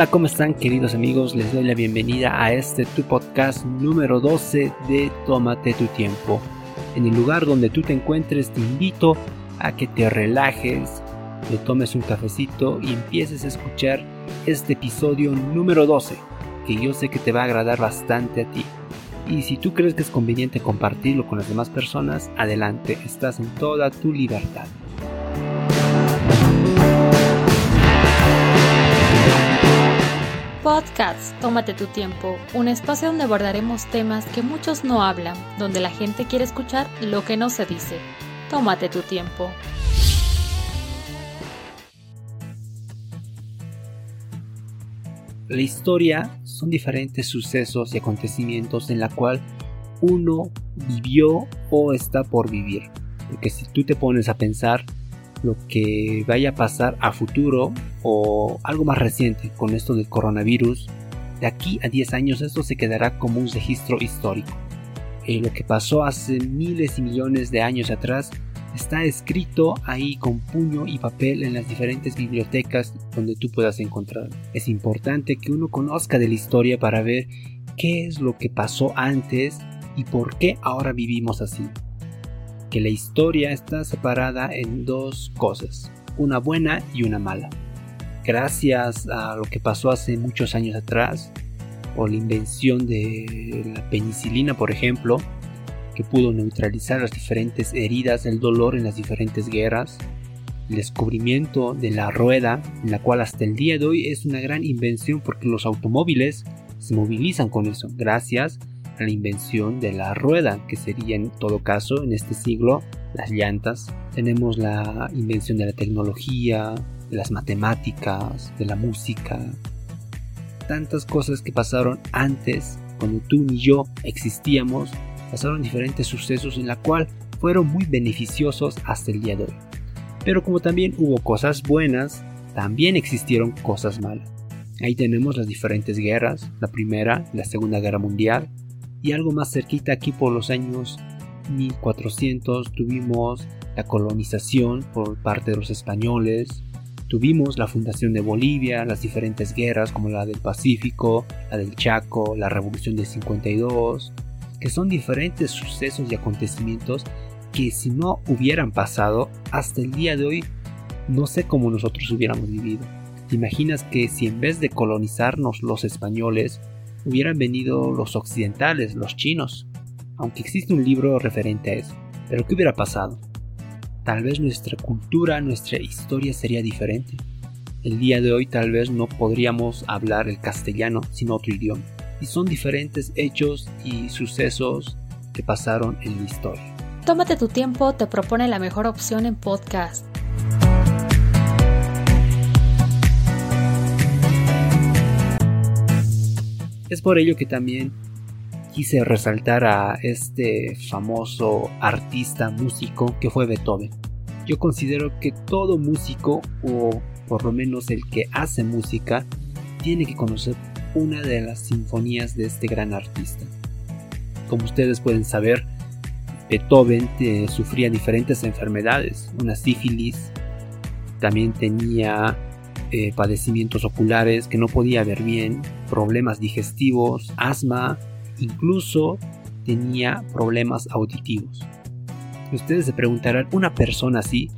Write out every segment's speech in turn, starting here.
Hola, ¿cómo están queridos amigos? Les doy la bienvenida a este tu podcast número 12 de Tómate tu tiempo. En el lugar donde tú te encuentres te invito a que te relajes, le tomes un cafecito y empieces a escuchar este episodio número 12, que yo sé que te va a agradar bastante a ti. Y si tú crees que es conveniente compartirlo con las demás personas, adelante, estás en toda tu libertad. Podcast Tómate tu tiempo, un espacio donde abordaremos temas que muchos no hablan, donde la gente quiere escuchar lo que no se dice. Tómate tu tiempo. La historia son diferentes sucesos y acontecimientos en la cual uno vivió o está por vivir. Porque si tú te pones a pensar, lo que vaya a pasar a futuro o algo más reciente con esto del coronavirus, de aquí a 10 años esto se quedará como un registro histórico. Eh, lo que pasó hace miles y millones de años atrás está escrito ahí con puño y papel en las diferentes bibliotecas donde tú puedas encontrar. Es importante que uno conozca de la historia para ver qué es lo que pasó antes y por qué ahora vivimos así que la historia está separada en dos cosas, una buena y una mala. Gracias a lo que pasó hace muchos años atrás, o la invención de la penicilina, por ejemplo, que pudo neutralizar las diferentes heridas del dolor en las diferentes guerras, el descubrimiento de la rueda, en la cual hasta el día de hoy es una gran invención porque los automóviles se movilizan con eso, gracias la invención de la rueda, que sería en todo caso en este siglo las llantas. Tenemos la invención de la tecnología, de las matemáticas, de la música. Tantas cosas que pasaron antes, cuando tú ni yo existíamos, pasaron diferentes sucesos en la cual fueron muy beneficiosos hasta el día de hoy. Pero como también hubo cosas buenas, también existieron cosas malas. Ahí tenemos las diferentes guerras, la primera, la segunda guerra mundial, y algo más cerquita aquí por los años 1400 tuvimos la colonización por parte de los españoles, tuvimos la fundación de Bolivia, las diferentes guerras como la del Pacífico, la del Chaco, la revolución del 52, que son diferentes sucesos y acontecimientos que si no hubieran pasado hasta el día de hoy, no sé cómo nosotros hubiéramos vivido. ¿Te imaginas que si en vez de colonizarnos los españoles, hubieran venido los occidentales, los chinos, aunque existe un libro referente a eso. Pero ¿qué hubiera pasado? Tal vez nuestra cultura, nuestra historia sería diferente. El día de hoy tal vez no podríamos hablar el castellano sin otro idioma. Y son diferentes hechos y sucesos que pasaron en la historia. Tómate tu tiempo, te propone la mejor opción en podcast. Es por ello que también quise resaltar a este famoso artista músico que fue Beethoven. Yo considero que todo músico, o por lo menos el que hace música, tiene que conocer una de las sinfonías de este gran artista. Como ustedes pueden saber, Beethoven eh, sufría diferentes enfermedades, una sífilis, también tenía eh, padecimientos oculares, que no podía ver bien, problemas digestivos, asma, incluso tenía problemas auditivos. Ustedes se preguntarán, una persona así,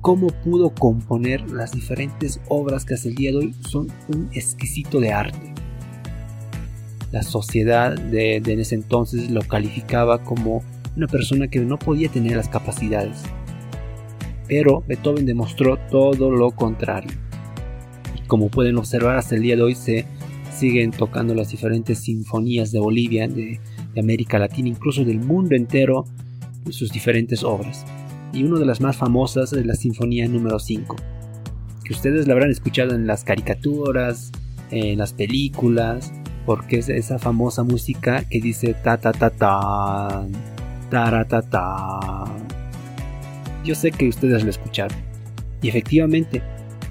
¿cómo pudo componer las diferentes obras que hasta el día de hoy son un exquisito de arte? La sociedad de, de ese entonces lo calificaba como una persona que no podía tener las capacidades. Pero Beethoven demostró todo lo contrario como pueden observar hasta el día de hoy se siguen tocando las diferentes sinfonías de Bolivia, de, América Latina, incluso del mundo entero, sus diferentes obras. Y una de las más famosas es la Sinfonía número 5, que ustedes la habrán escuchado en las caricaturas, en las películas, porque es esa famosa música que dice ta ta ta ta, ta ta ta. Yo sé que ustedes la escucharon. Y efectivamente,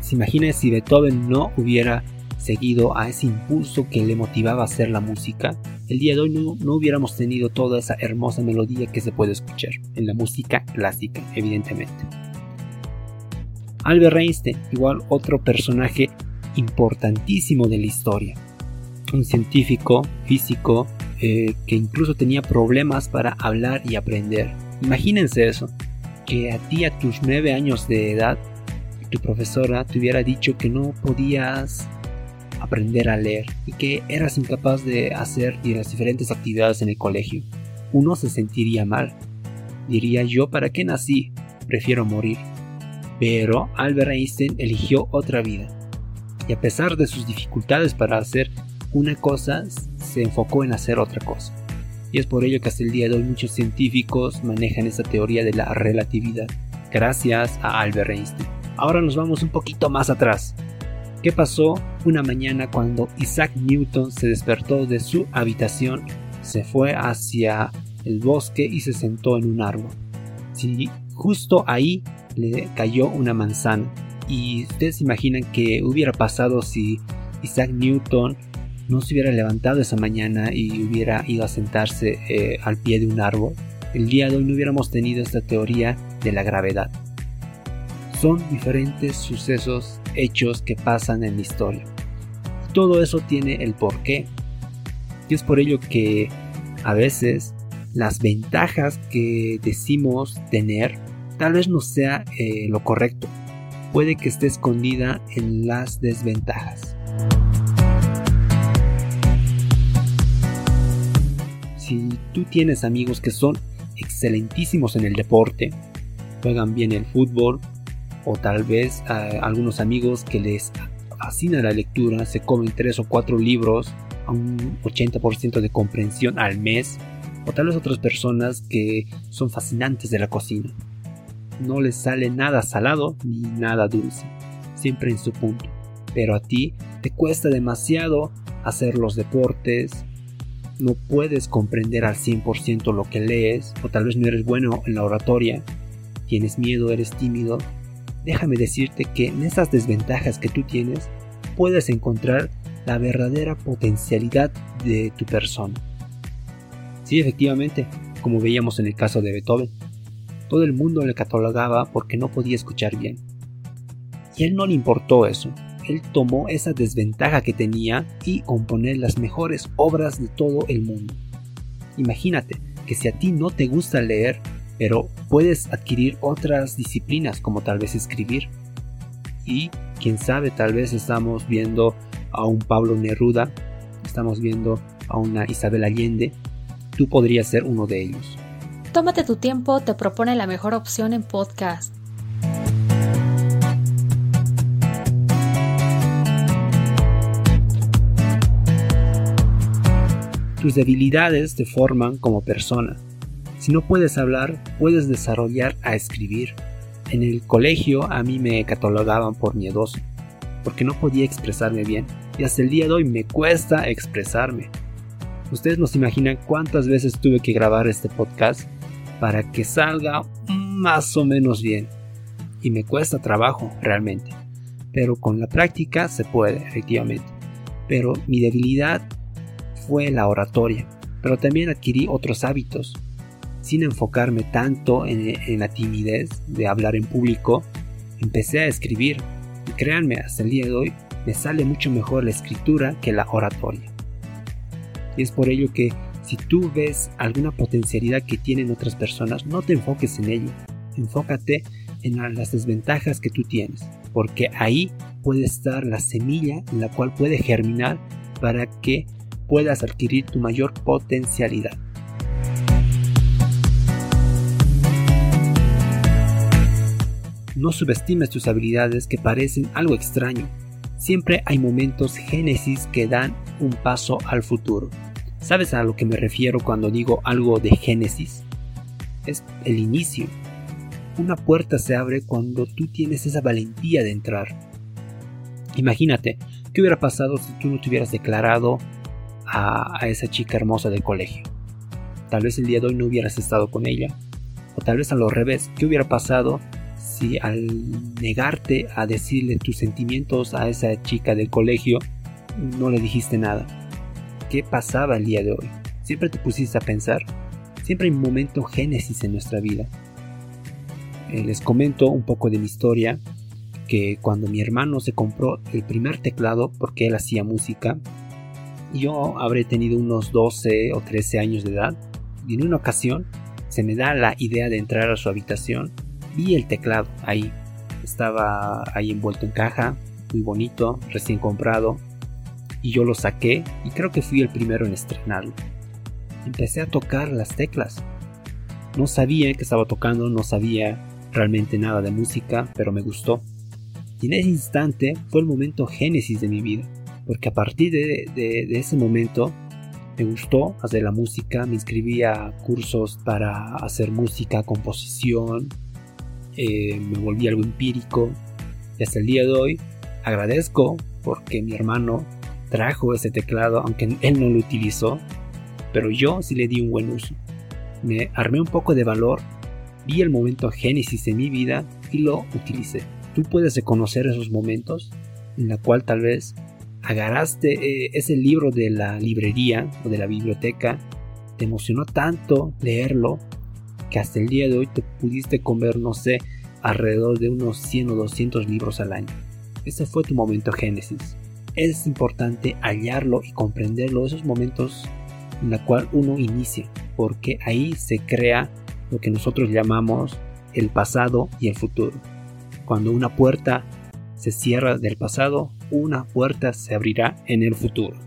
se imagina si Beethoven no hubiera seguido a ese impulso que le motivaba a hacer la música, el día de hoy no, no, hubiéramos tenido toda esa hermosa melodía que se puede escuchar en la música clásica, evidentemente. Albert Einstein, igual otro personaje importantísimo de la historia. Un científico, físico, eh, que incluso tenía problemas para hablar y aprender. Imagínense eso, que a ti a tus nueve años de edad, tu profesora te hubiera dicho que no podías aprender a leer y que eras incapaz de hacer las diferentes actividades en el colegio. Uno se sentiría mal. Diría yo, ¿para qué nací? Prefiero morir. Pero Albert Einstein eligió otra vida. Y a pesar de sus dificultades para hacer una cosa, se enfocó en hacer otra cosa. Y es por ello que hasta el día de hoy muchos científicos manejan esta teoría de la relatividad, gracias a Albert Einstein. Ahora nos vamos un poquito más atrás. ¿Qué pasó una mañana cuando Isaac Newton se despertó de su habitación, se fue hacia el bosque y se sentó en un árbol? Si justo ahí le cayó una manzana. Y ustedes se imaginan que hubiera pasado si Isaac Newton no se hubiera levantado esa mañana y hubiera ido a sentarse eh, al pie de un árbol. El día de hoy no hubiéramos tenido esta teoría de la gravedad. Son diferentes sucesos, hechos que pasan en la historia. Todo eso tiene el porqué. Y es por ello que a veces las ventajas que decimos tener tal vez no sea eh, lo correcto. Puede que esté escondida en las desventajas. Si tú tienes amigos que son excelentísimos en el deporte, juegan bien el fútbol, o tal vez algunos amigos que les fascina la lectura, se comen tres o cuatro libros a un 80% de comprensión al mes, o tal vez otras personas que son fascinantes de la cocina no les sale nada salado ni nada dulce, siempre en su punto. Pero a ti te cuesta demasiado hacer los deportes, no puedes comprender al 100% lo que lees, o tal vez no eres bueno en la oratoria, tienes miedo, eres tímido. Déjame decirte que en esas desventajas que tú tienes, puedes encontrar la verdadera potencialidad de tu persona. Sí, efectivamente, como veíamos en el caso de Beethoven. Todo el mundo le catalogaba porque no podía escuchar bien. Y a él no le importó eso. Él tomó esa desventaja que tenía y componer las mejores obras de todo el mundo. Imagínate que si a ti no te gusta leer, pero puedes adquirir otras disciplinas como tal vez escribir. Y quién sabe, tal vez estamos viendo a un Pablo Neruda, estamos viendo a una Isabel Allende, tú podrías ser uno de ellos. Tómate tu tiempo te propone la mejor opción en podcast. Tus debilidades te forman como persona. Si no puedes hablar, puedes desarrollar a escribir. En el colegio a mí me catalogaban por miedoso, porque no podía expresarme bien, y hasta el día de hoy me cuesta expresarme. Ustedes no se imaginan cuántas veces tuve que grabar este podcast para que salga más o menos bien. Y me cuesta trabajo realmente. Pero con la práctica se puede, efectivamente. Pero mi debilidad fue la oratoria. Pero también adquirí otros hábitos. Sin enfocarme tanto en, la timidez de hablar en público, empecé a escribir. Y créanme, hasta el día de hoy me sale mucho mejor la escritura que la oratoria. Y es por ello que si tú ves alguna potencialidad que tienen otras personas, no te enfoques en ello. Enfócate en las desventajas que tú tienes, porque ahí puede estar la semilla en la cual puede germinar para que puedas adquirir tu mayor potencialidad. No subestimes tus habilidades que parecen algo extraño. Siempre hay momentos génesis que dan un paso al futuro. ¿Sabes a lo que me refiero cuando digo algo de Génesis? Es el inicio. Una puerta se abre cuando tú tienes esa valentía de entrar. Imagínate, ¿qué hubiera pasado si tú no te hubieras declarado a, esa chica hermosa del colegio? Tal vez el día de hoy no hubieras estado con ella. O tal vez a lo revés, ¿qué hubiera pasado si al negarte a decirle tus sentimientos a esa chica del colegio no le dijiste nada? qué pasaba el día de hoy. Siempre te pusiste a pensar. Siempre hay un momento génesis en nuestra vida. Eh, les comento un poco de mi historia. que cuando mi hermano se compró el primer teclado, porque él hacía música, yo habré tenido unos 12 o 13 años de edad, y en una ocasión se me da la idea de entrar a su habitación, vi el teclado ahí, estaba ahí envuelto en caja, muy bonito, recién comprado, y yo lo saqué y creo que fui el primero en estrenarlo. Empecé a tocar las teclas. No sabía que estaba tocando, no sabía realmente nada de música, pero me gustó. Y en ese instante fue el momento génesis de mi vida, porque a partir de, ese momento me gustó hacer la música, me inscribí a cursos para hacer música, composición, eh, me volví algo empírico y hasta el día de hoy agradezco porque mi hermano trajo ese teclado, aunque él no lo utilizó, pero yo sí le di un buen uso. Me armé un poco de valor, vi el momento génesis de mi vida y lo utilicé. Tú puedes reconocer esos momentos en la cual tal vez agarraste eh, ese libro de la librería o de la biblioteca, te emocionó tanto leerlo que hasta el día de hoy te pudiste comer, no sé, alrededor de unos 100 o 200 libros al año. Ese fue tu momento génesis es importante hallarlo y comprenderlo, esos momentos en la cual uno inicia, porque ahí se crea lo que nosotros llamamos el pasado y el futuro. Cuando una puerta se cierra del pasado, una puerta se abrirá en el futuro.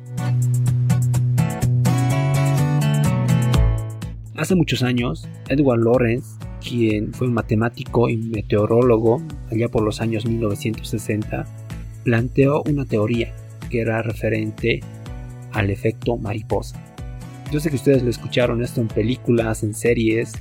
Hace muchos años, Edward Lorenz, quien fue un matemático y meteorólogo allá por los años 1960, planteó una teoría que era referente al efecto mariposa. Yo sé que ustedes lo escucharon esto en películas, en series,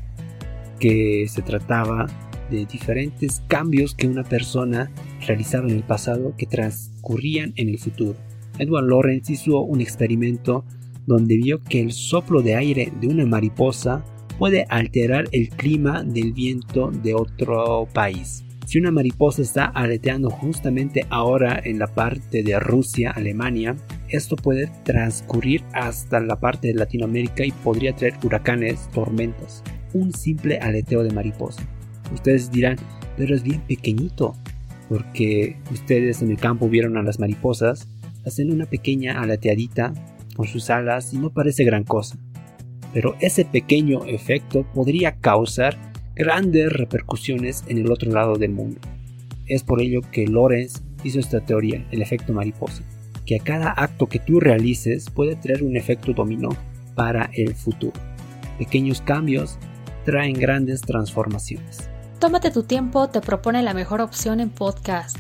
que se trataba de diferentes cambios que una persona realizaba en el pasado que transcurrían en el futuro. Edward Lorenz hizo un experimento donde vio que el soplo de aire de una mariposa puede alterar el clima del viento de otro país. Si una mariposa está aleteando justamente ahora en la parte de Rusia, Alemania, esto puede transcurrir hasta la parte de Latinoamérica y podría traer huracanes, tormentas. Un simple aleteo de mariposa. Ustedes dirán, pero es bien pequeñito, porque ustedes en el campo vieron a las mariposas, hacen una pequeña aleteadita con sus alas y no parece gran cosa. Pero ese pequeño efecto podría causar grandes repercusiones en el otro lado del mundo. Es por ello que Lorenz hizo esta teoría, el efecto mariposa, que a cada acto que tú realices puede traer un efecto dominó para el futuro. Pequeños cambios traen grandes transformaciones. Tómate tu tiempo, te propone la mejor opción en podcast.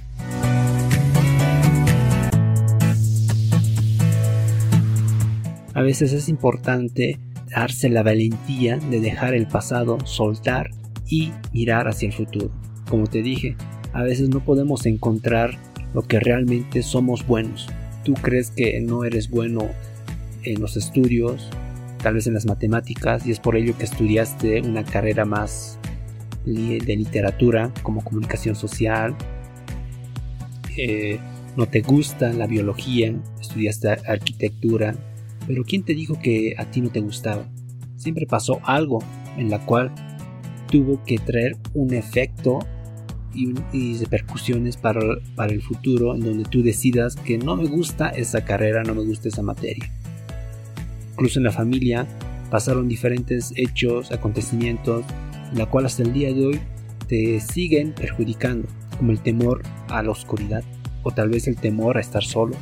A veces es importante darse la valentía de dejar el pasado, soltar y mirar hacia el futuro. Como te dije, a veces no podemos encontrar lo que realmente somos buenos. Tú crees que no eres bueno en los estudios, tal vez en las matemáticas, y es por ello que estudiaste una carrera más de literatura como comunicación social. Eh, no te gusta la biología, estudiaste arquitectura, pero ¿quién te dijo que a ti no te gustaba? Siempre pasó algo en la cual tuvo que traer un efecto y, repercusiones para, para el futuro en donde tú decidas que no me gusta esa carrera, no me gusta esa materia. Incluso en la familia pasaron diferentes hechos, acontecimientos, en la cual hasta el día de hoy te siguen perjudicando, como el temor a la oscuridad o tal vez el temor a estar solo.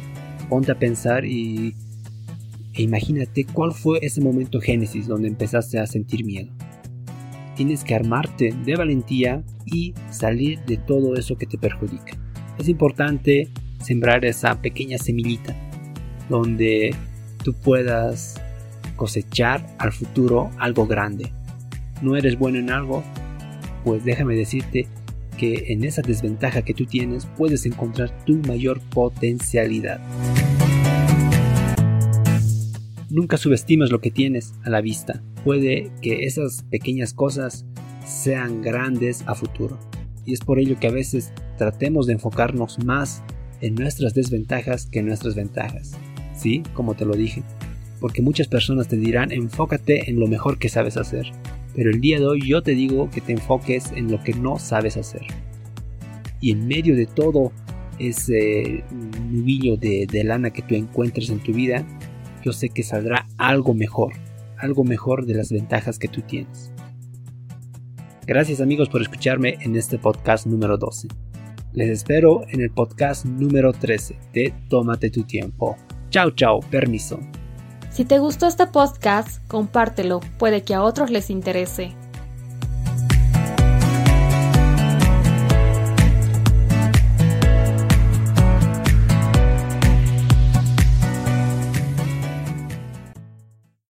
Ponte a pensar y e imagínate cuál fue ese momento génesis donde empezaste a sentir miedo tienes que armarte de valentía y salir de todo eso que te perjudica. Es importante sembrar esa pequeña semillita donde tú puedas cosechar al futuro algo grande. ¿No eres bueno en algo? Pues déjame decirte que en esa desventaja que tú tienes puedes encontrar tu mayor potencialidad. Nunca subestimes lo que tienes a la vista. Puede que esas pequeñas cosas sean grandes a futuro. Y es por ello que a veces tratemos de enfocarnos más en nuestras desventajas que en nuestras ventajas. Sí, como te lo dije. Porque muchas personas te dirán enfócate en lo mejor que sabes hacer. Pero el día de hoy yo te digo que te enfoques en lo que no sabes hacer. y en medio de todo ese nubillo de, de lana que tú encuentres en tu vida, yo sé que saldrá algo mejor, algo mejor de las ventajas que tú tienes. Gracias amigos por escucharme en este podcast número 12. Les espero en el podcast número 13 de Tómate tu tiempo. Chao, chao, permiso. Si te gustó este podcast, compártelo, puede que a otros les interese.